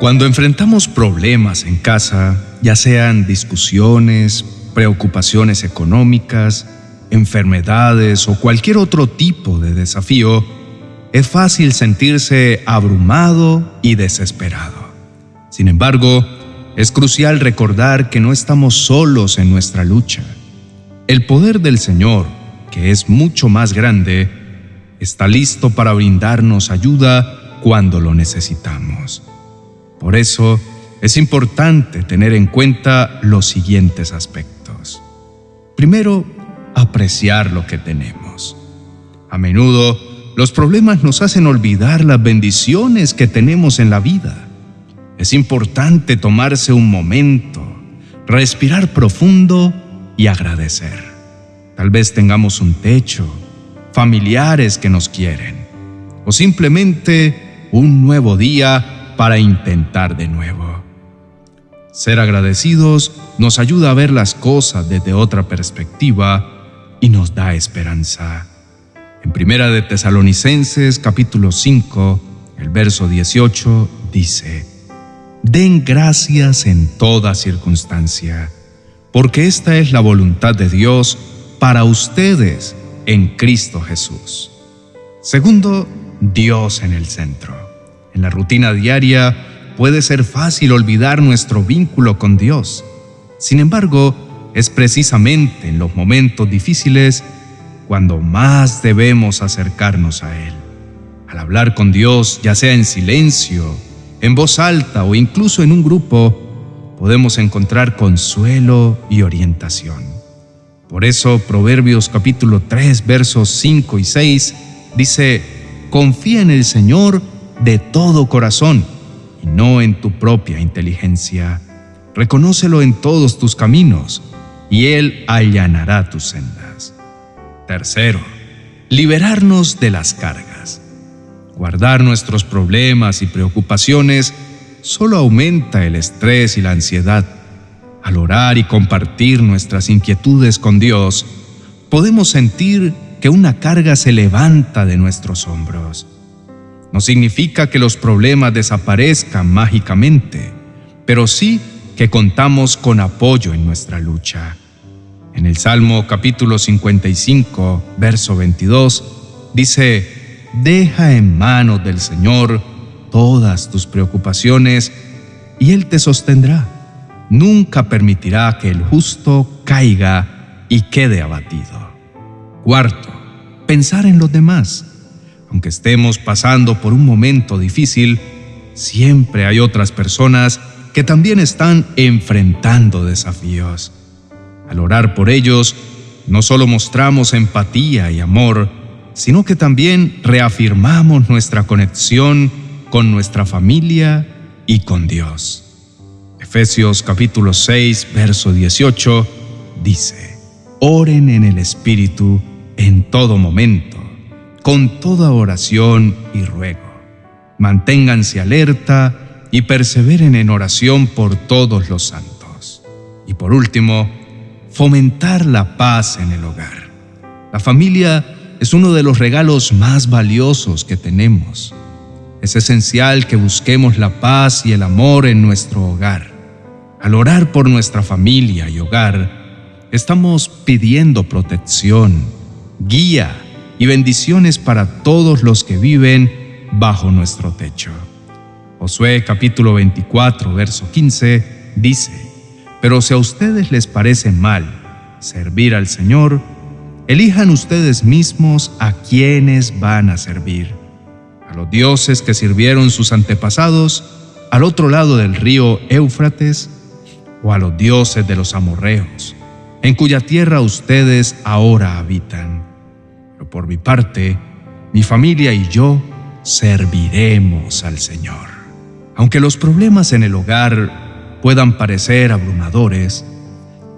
Cuando enfrentamos problemas en casa, ya sean discusiones, preocupaciones económicas, enfermedades o cualquier otro tipo de desafío, es fácil sentirse abrumado y desesperado. Sin embargo, es crucial recordar que no estamos solos en nuestra lucha. El poder del Señor, que es mucho más grande, está listo para brindarnos ayuda cuando lo necesitamos. Por eso, es importante tener en cuenta los siguientes aspectos. Primero, apreciar lo que tenemos. A menudo, los problemas nos hacen olvidar las bendiciones que tenemos en la vida. Es importante tomarse un momento, respirar profundo y agradecer. Tal vez tengamos un techo, familiares que nos quieren, o simplemente un nuevo día para intentar de nuevo. Ser agradecidos nos ayuda a ver las cosas desde otra perspectiva y nos da esperanza. En Primera de Tesalonicenses capítulo 5, el verso 18 dice: Den gracias en toda circunstancia, porque esta es la voluntad de Dios para ustedes en Cristo Jesús. Segundo, Dios en el centro. En la rutina diaria puede ser fácil olvidar nuestro vínculo con Dios. Sin embargo, es precisamente en los momentos difíciles cuando más debemos acercarnos a Él. Al hablar con Dios, ya sea en silencio, en voz alta o incluso en un grupo, podemos encontrar consuelo y orientación. Por eso Proverbios capítulo 3 versos 5 y 6 dice, confía en el Señor de todo corazón y no en tu propia inteligencia. Reconócelo en todos tus caminos y Él allanará tus sendas. Tercero, liberarnos de las cargas. Guardar nuestros problemas y preocupaciones solo aumenta el estrés y la ansiedad. Al orar y compartir nuestras inquietudes con Dios, podemos sentir que una carga se levanta de nuestros hombros. No significa que los problemas desaparezcan mágicamente, pero sí que contamos con apoyo en nuestra lucha. En el Salmo capítulo 55, verso 22, dice, Deja en manos del Señor todas tus preocupaciones y Él te sostendrá. Nunca permitirá que el justo caiga y quede abatido. Cuarto, pensar en los demás. Aunque estemos pasando por un momento difícil, siempre hay otras personas que también están enfrentando desafíos. Al orar por ellos, no solo mostramos empatía y amor, sino que también reafirmamos nuestra conexión con nuestra familia y con Dios. Efesios capítulo 6, verso 18 dice, Oren en el Espíritu en todo momento con toda oración y ruego. Manténganse alerta y perseveren en oración por todos los santos. Y por último, fomentar la paz en el hogar. La familia es uno de los regalos más valiosos que tenemos. Es esencial que busquemos la paz y el amor en nuestro hogar. Al orar por nuestra familia y hogar, estamos pidiendo protección, guía y bendiciones para todos los que viven bajo nuestro techo. Josué capítulo 24, verso 15 dice, Pero si a ustedes les parece mal servir al Señor, elijan ustedes mismos a quienes van a servir, a los dioses que sirvieron sus antepasados al otro lado del río Éufrates, o a los dioses de los amorreos, en cuya tierra ustedes ahora habitan por mi parte, mi familia y yo serviremos al Señor. Aunque los problemas en el hogar puedan parecer abrumadores,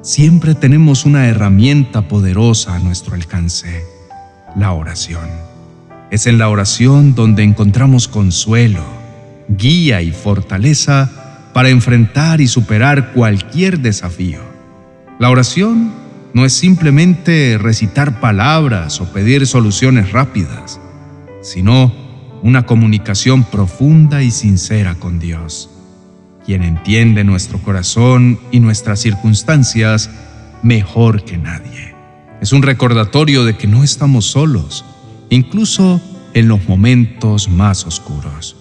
siempre tenemos una herramienta poderosa a nuestro alcance, la oración. Es en la oración donde encontramos consuelo, guía y fortaleza para enfrentar y superar cualquier desafío. La oración no es simplemente recitar palabras o pedir soluciones rápidas, sino una comunicación profunda y sincera con Dios. quien entiende nuestro corazón y nuestras circunstancias mejor que nadie. Es un recordatorio de que no estamos solos, incluso en los momentos más oscuros.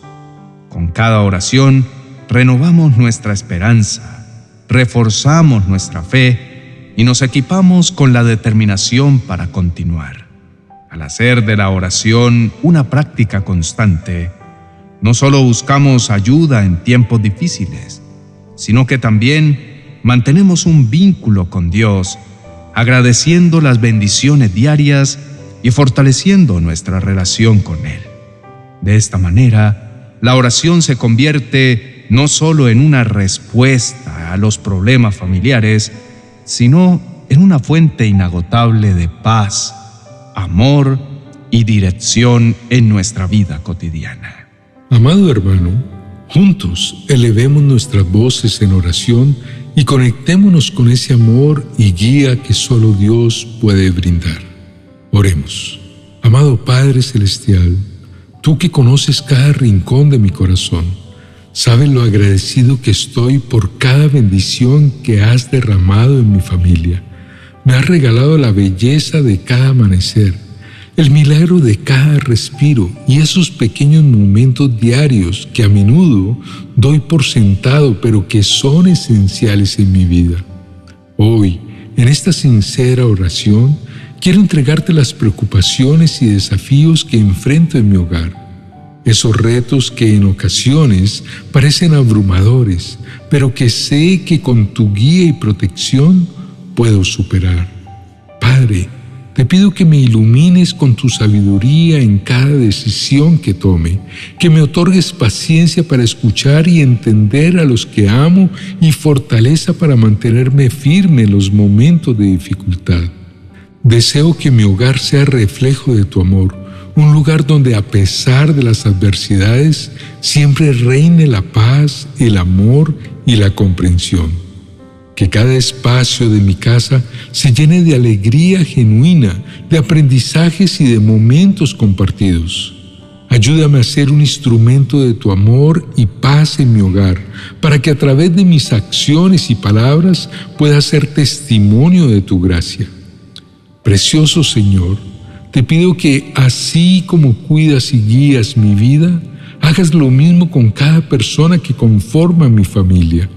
Con cada oración renovamos nuestra esperanza, reforzamos nuestra fe y nos equipamos con la determinación para continuar. Al hacer de la oración una práctica constante, no solo buscamos ayuda en tiempos difíciles, sino que también mantenemos un vínculo con Dios, agradeciendo las bendiciones diarias y fortaleciendo nuestra relación con Él. De esta manera, la oración se convierte no solo en una respuesta a los problemas familiares, sino en una fuente inagotable de paz, amor y dirección en nuestra vida cotidiana. Amado hermano, juntos elevemos nuestras voces en oración y conectémonos con ese amor y guía que solo Dios puede brindar. Oremos. Amado Padre Celestial, tú que conoces cada rincón de mi corazón, sabes lo agradecido que estoy por cada bendición que has derramado en mi familia. Me has regalado la belleza de cada amanecer, el milagro de cada respiro y esos pequeños momentos diarios que a menudo doy por sentado, pero que son esenciales en mi vida. Hoy, en esta sincera oración, Quiero entregarte las preocupaciones y desafíos que enfrento en mi hogar. Esos retos que en ocasiones parecen abrumadores, pero que sé que con tu guía y protección puedo superar. Padre, te pido que me ilumines con tu sabiduría en cada decisión que tome, que me otorgues paciencia para escuchar y entender a los que amo y fortaleza para mantenerme firme en los momentos de dificultad. Deseo que mi hogar sea reflejo de tu amor, un lugar donde a pesar de las adversidades siempre reine la paz, el amor y la comprensión. Que cada espacio de mi casa se llene de alegría genuina, de aprendizajes y de momentos compartidos. Ayúdame a ser un instrumento de tu amor y paz en mi hogar, para que a través de mis acciones y palabras pueda ser testimonio de tu gracia. Precioso Señor, te pido que así como cuidas y guías mi vida, hagas lo mismo con cada persona que conforma mi familia.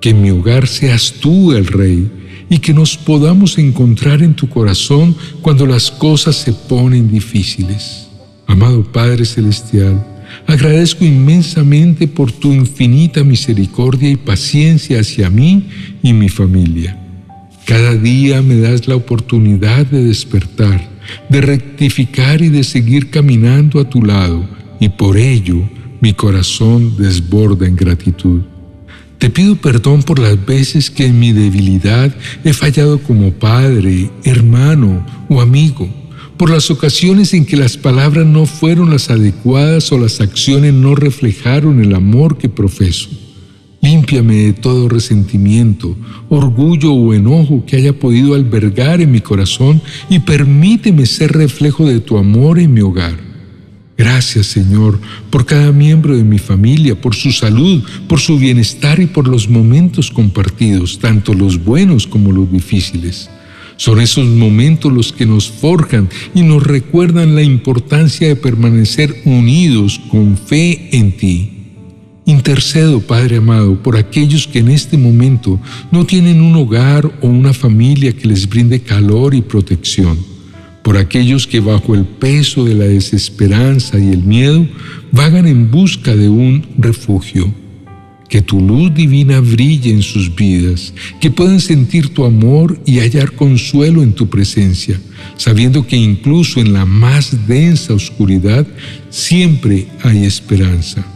Que en mi hogar seas tú el Rey y que nos podamos encontrar en tu corazón cuando las cosas se ponen difíciles. Amado Padre Celestial, agradezco inmensamente por tu infinita misericordia y paciencia hacia mí y mi familia. Cada día me das la oportunidad de despertar, de rectificar y de seguir caminando a tu lado, y por ello mi corazón desborda en gratitud. Te pido perdón por las veces que en mi debilidad he fallado como padre, hermano o amigo, por las ocasiones en que las palabras no fueron las adecuadas o las acciones no reflejaron el amor que profeso. Límpiame de todo resentimiento, orgullo o enojo que haya podido albergar en mi corazón y permíteme ser reflejo de tu amor en mi hogar. Gracias Señor por cada miembro de mi familia, por su salud, por su bienestar y por los momentos compartidos, tanto los buenos como los difíciles. Son esos momentos los que nos forjan y nos recuerdan la importancia de permanecer unidos con fe en ti. Intercedo, Padre amado, por aquellos que en este momento no tienen un hogar o una familia que les brinde calor y protección, por aquellos que bajo el peso de la desesperanza y el miedo vagan en busca de un refugio. Que tu luz divina brille en sus vidas, que puedan sentir tu amor y hallar consuelo en tu presencia, sabiendo que incluso en la más densa oscuridad siempre hay esperanza.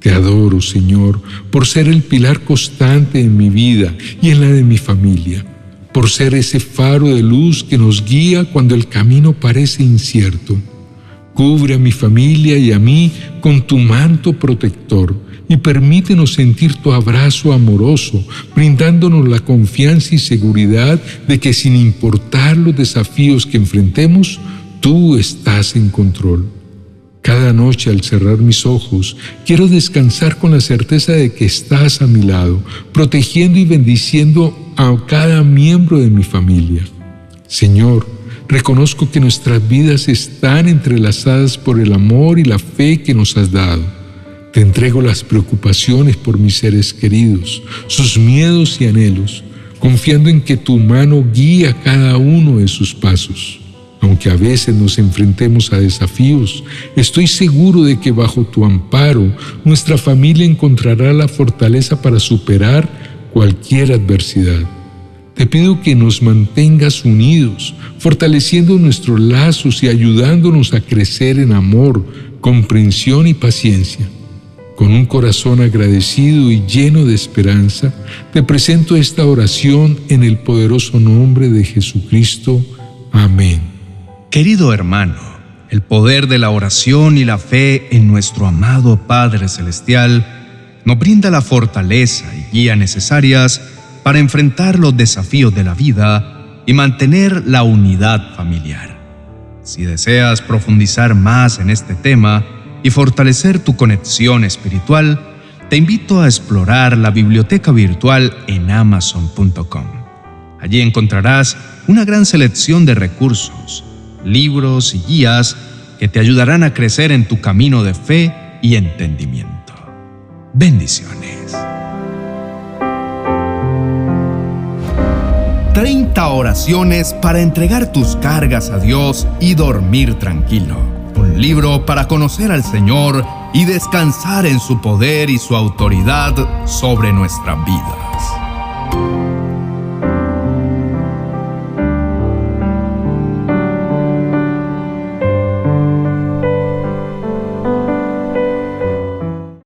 Te adoro, Señor, por ser el pilar constante en mi vida y en la de mi familia, por ser ese faro de luz que nos guía cuando el camino parece incierto. Cubre a mi familia y a mí con tu manto protector y permítenos sentir tu abrazo amoroso, brindándonos la confianza y seguridad de que sin importar los desafíos que enfrentemos, tú estás en control. Cada noche al cerrar mis ojos, quiero descansar con la certeza de que estás a mi lado, protegiendo y bendiciendo a cada miembro de mi familia. Señor, reconozco que nuestras vidas están entrelazadas por el amor y la fe que nos has dado. Te entrego las preocupaciones por mis seres queridos, sus miedos y anhelos, confiando en que tu mano guía cada uno de sus pasos. Aunque a veces nos enfrentemos a desafíos, estoy seguro de que bajo tu amparo nuestra familia encontrará la fortaleza para superar cualquier adversidad. Te pido que nos mantengas unidos, fortaleciendo nuestros lazos y ayudándonos a crecer en amor, comprensión y paciencia. Con un corazón agradecido y lleno de esperanza, te presento esta oración en el poderoso nombre de Jesucristo. Amén. Querido hermano, el poder de la oración y la fe en nuestro amado Padre Celestial nos brinda la fortaleza y guía necesarias para enfrentar los desafíos de la vida y mantener la unidad familiar. Si deseas profundizar más en este tema y fortalecer tu conexión espiritual, te invito a explorar la biblioteca virtual en amazon.com. Allí encontrarás una gran selección de recursos, libros y guías que te ayudarán a crecer en tu camino de fe y entendimiento. Bendiciones. 30 oraciones para entregar tus cargas a Dios y dormir tranquilo. Un libro para conocer al Señor y descansar en su poder y su autoridad sobre nuestras vidas.